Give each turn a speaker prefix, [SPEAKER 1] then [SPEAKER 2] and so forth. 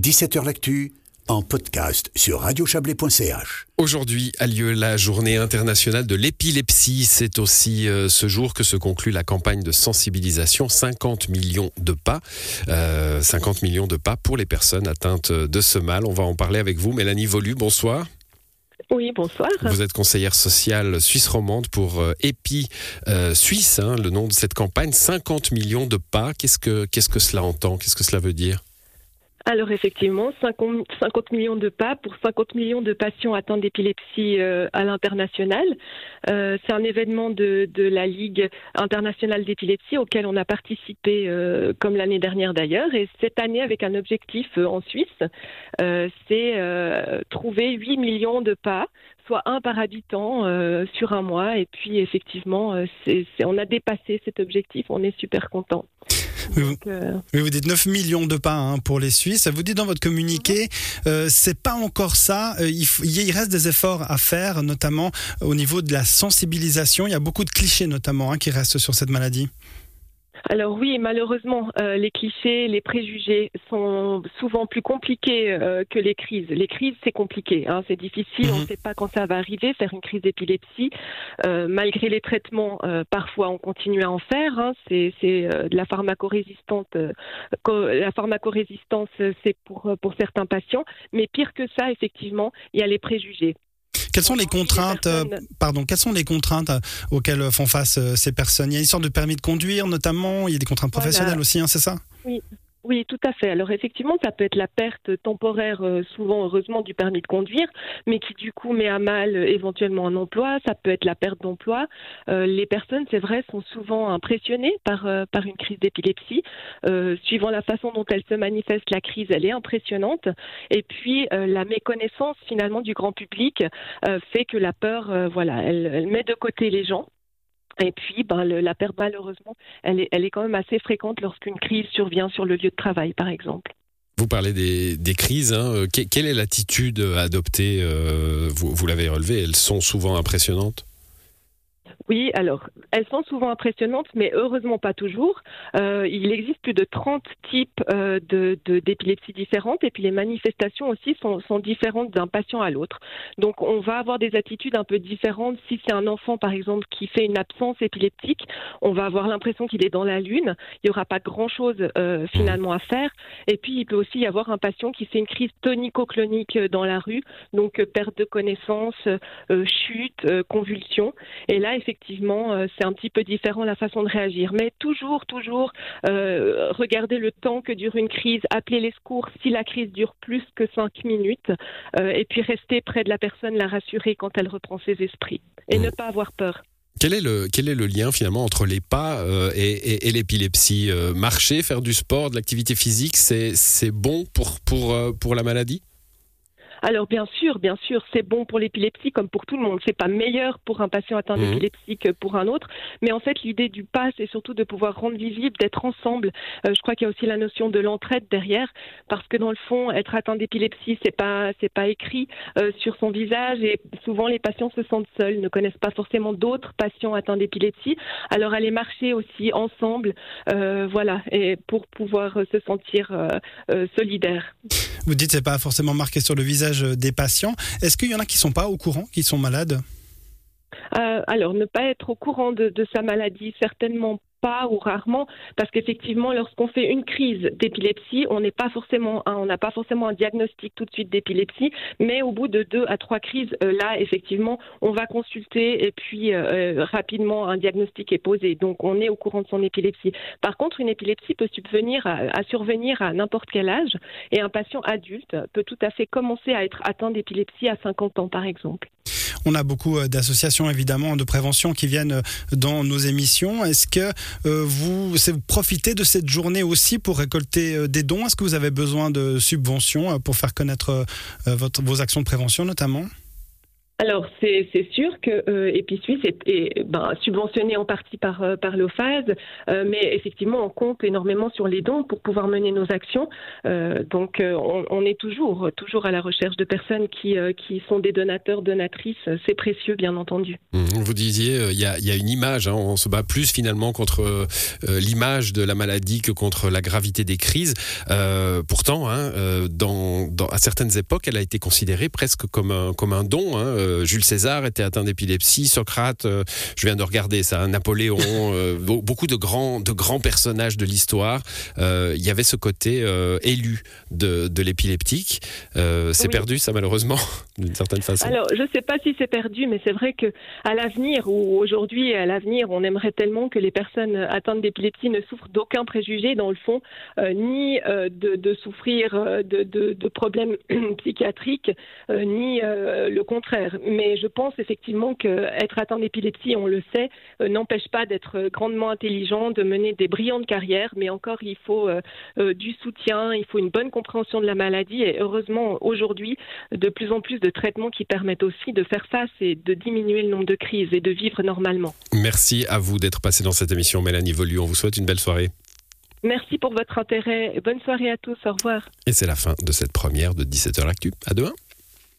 [SPEAKER 1] 17h L'actu en podcast sur radiochablais.ch.
[SPEAKER 2] Aujourd'hui a lieu la journée internationale de l'épilepsie. C'est aussi euh, ce jour que se conclut la campagne de sensibilisation 50 millions de pas. 50 euh, millions de pas pour les personnes atteintes de ce mal. On va en parler avec vous. Mélanie Volu, bonsoir.
[SPEAKER 3] Oui, bonsoir.
[SPEAKER 2] Vous êtes conseillère sociale suisse romande pour euh, EPI Suisse, hein, le nom de cette campagne. 50 millions de pas. Qu'est-ce que, qu'est-ce que cela entend? Qu'est-ce que cela veut dire?
[SPEAKER 3] Alors effectivement, 50, millions de pas pour 50 millions de patients atteints d'épilepsie euh, à l'international. Euh, c'est un événement de, la Ligue internationale d'épilepsie auquel on a participé euh, comme l'année dernière d'ailleurs. Et cette année avec un objectif en Suisse, c'est trouver 8 millions de pas, soit un par habitant sur un mois. Et puis effectivement, on a dépassé cet objectif. On est super content.
[SPEAKER 4] Euh, oui, vous, dites 9 millions de pas hein, pour les Suisses. Vous dites dans votre communiqué, euh, c'est pas encore ça. Euh, il, il, reste des efforts à faire, notamment au niveau de la sensibilisation. Il y a beaucoup de clichés, notamment, hein, qui restent sur cette maladie.
[SPEAKER 3] Alors oui, malheureusement, euh, les clichés, les préjugés sont souvent plus compliqués euh, que les crises. Les crises, c'est compliqué, hein, c'est difficile, on ne mhm. sait pas quand ça va arriver, faire une crise d'épilepsie. Euh, malgré les traitements, parfois on continue à en faire. Hein, c'est de la pharmacorésistance. la pharmacorésistance, c'est pour, pour certains patients. Mais pire que ça, effectivement, il y a les préjugés.
[SPEAKER 4] Quelles sont les contraintes, euh, pardon, quelles sont les contraintes euh, auxquelles font face euh, ces personnes? Il y a une sorte de permis de conduire, notamment. Il y a des contraintes professionnelles aussi, hein, c'est ça?
[SPEAKER 3] Oui, oui, tout à fait. Alors effectivement, ça peut être la perte temporaire, euh, souvent heureusement, du permis de conduire, mais qui du coup met à mal euh, éventuellement un emploi. Ça peut être la perte d'emploi. Euh, les personnes, c'est vrai, sont souvent impressionnées par, par une crise d'épilepsie. suivant la façon dont elle se manifeste, la crise, elle est impressionnante. Et puis la méconnaissance finalement du grand public fait que la peur, voilà, elle met de côté les gens. Et puis, ben, la perte, malheureusement, elle est, elle est quand même assez fréquente lorsqu'une crise survient sur le lieu de travail, par exemple.
[SPEAKER 2] Vous parlez des, crises. Hein. Quelle est l'attitude adoptée euh, Vous, vous l'avez relevé, elles sont souvent impressionnantes?
[SPEAKER 3] Oui, alors, elles sont souvent impressionnantes, mais heureusement pas toujours. Euh, il existe plus de 30 types euh, d'épilepsie différentes, et puis les manifestations aussi sont, sont différentes d'un patient à l'autre. Donc, on va avoir des attitudes un peu différentes. Si c'est un enfant, par exemple, qui fait une absence épileptique, on va avoir l'impression qu'il est dans la lune. Il n'y aura pas grand-chose euh, finalement à faire. Et puis, il peut aussi y avoir un patient qui fait une crise tonico-clonique dans la rue, donc perte de connaissance, chute, convulsion. Et là, effectivement, effectivement, euh, c'est un petit peu différent la façon de réagir. Mais toujours, toujours, euh, regarder le temps que dure une crise, appeler les secours si la crise dure plus que cinq minutes, euh, et puis rester près de la personne, la rassurer quand elle reprend ses esprits, et mmh. ne pas avoir peur.
[SPEAKER 2] Quel est, le, quel est le lien finalement entre les pas et, et, l'épilepsie Marcher, faire du sport, de l'activité physique, c'est bon pour, pour, pour la maladie?
[SPEAKER 3] Alors bien sûr, bien sûr, c'est bon pour l'épilepsie comme pour tout le monde. C'est pas meilleur pour un patient atteint mmh. d'épilepsie que pour un autre, mais en fait l'idée du pas, c'est surtout de pouvoir rendre visible, d'être ensemble. Euh, je crois qu'il y a aussi la notion de l'entraide derrière, parce que dans le fond, être atteint d'épilepsie, c'est pas c'est pas écrit euh, sur son visage et souvent les patients se sentent seuls, ne connaissent pas forcément d'autres patients atteints d'épilepsie. Alors aller marcher aussi ensemble, euh, voilà, et pour pouvoir se sentir solidaire.
[SPEAKER 4] Vous dites c'est pas forcément marqué sur le visage des patients. Est-ce qu'il y en a qui sont pas au courant, qui sont malades?
[SPEAKER 3] Euh, alors, ne pas être au courant de, de, sa maladie, certainement pas ou rarement, parce qu'effectivement, lorsqu'on fait une crise d'épilepsie, on n'est pas forcément, on n'a pas forcément un diagnostic tout de suite d'épilepsie, mais au bout de deux à trois crises, euh, là, effectivement, on va consulter et puis euh, euh, rapidement un diagnostic est posé. Donc, on est au courant de son épilepsie. Par contre, une épilepsie peut subvenir à, survenir à n'importe quel âge, et un patient adulte peut tout à fait commencer à être atteint d'épilepsie à 50 ans, par exemple.
[SPEAKER 4] On a beaucoup d'associations évidemment de prévention qui viennent dans nos émissions. Est-ce que euh, vous, profitez de cette journée aussi pour récolter euh, des dons? Est-ce que vous avez besoin de subventions euh, pour faire connaître vos actions de prévention notamment?
[SPEAKER 3] Alors c'est sûr que euh, EpiSuisse est, ben, subventionné en partie par, euh, par l'OFAS, euh, mais effectivement on compte énormément sur les dons pour pouvoir mener nos actions. Euh, donc on, est toujours, toujours à la recherche de personnes qui, qui sont des donateurs, donatrices. C'est précieux bien entendu.
[SPEAKER 2] Mmh, vous disiez, il y a, une image, hein, on se bat plus finalement contre l'image de la maladie que contre la gravité des crises. pourtant, hein, à certaines époques, elle a été considérée presque comme un, comme un don. Hein, Jules César était atteint d'épilepsie, Socrate, euh, je viens de regarder ça, Napoléon, euh, beaucoup de grands, de grands personnages de l'histoire. Il y avait ce côté élu de, de l'épileptique. c'est perdu, ça malheureusement, d'une certaine façon.
[SPEAKER 3] Alors, je ne sais pas si c'est perdu, mais c'est vrai que à l'avenir ou aujourd'hui, à l'avenir, on aimerait tellement que les personnes atteintes d'épilepsie ne souffrent d'aucun préjugé, dans le fond, ni de, de, souffrir de, de, de problèmes psychiatriques, ni le contraire mais je pense effectivement qu'être atteint d'épilepsie, on le sait, euh, n'empêche pas d'être grandement intelligent, de mener des brillantes carrières, mais encore il faut euh, euh, du soutien, il faut une bonne compréhension de la maladie et heureusement aujourd'hui de plus en plus de traitements qui permettent aussi de faire face et de diminuer le nombre de crises et de vivre normalement.
[SPEAKER 2] Merci à vous d'être passé dans cette émission, Mélanie Volu. On vous souhaite une belle soirée.
[SPEAKER 3] Merci pour votre intérêt. Bonne soirée à tous. Au revoir.
[SPEAKER 2] Et c'est la fin de cette première de 17h Actu. À demain.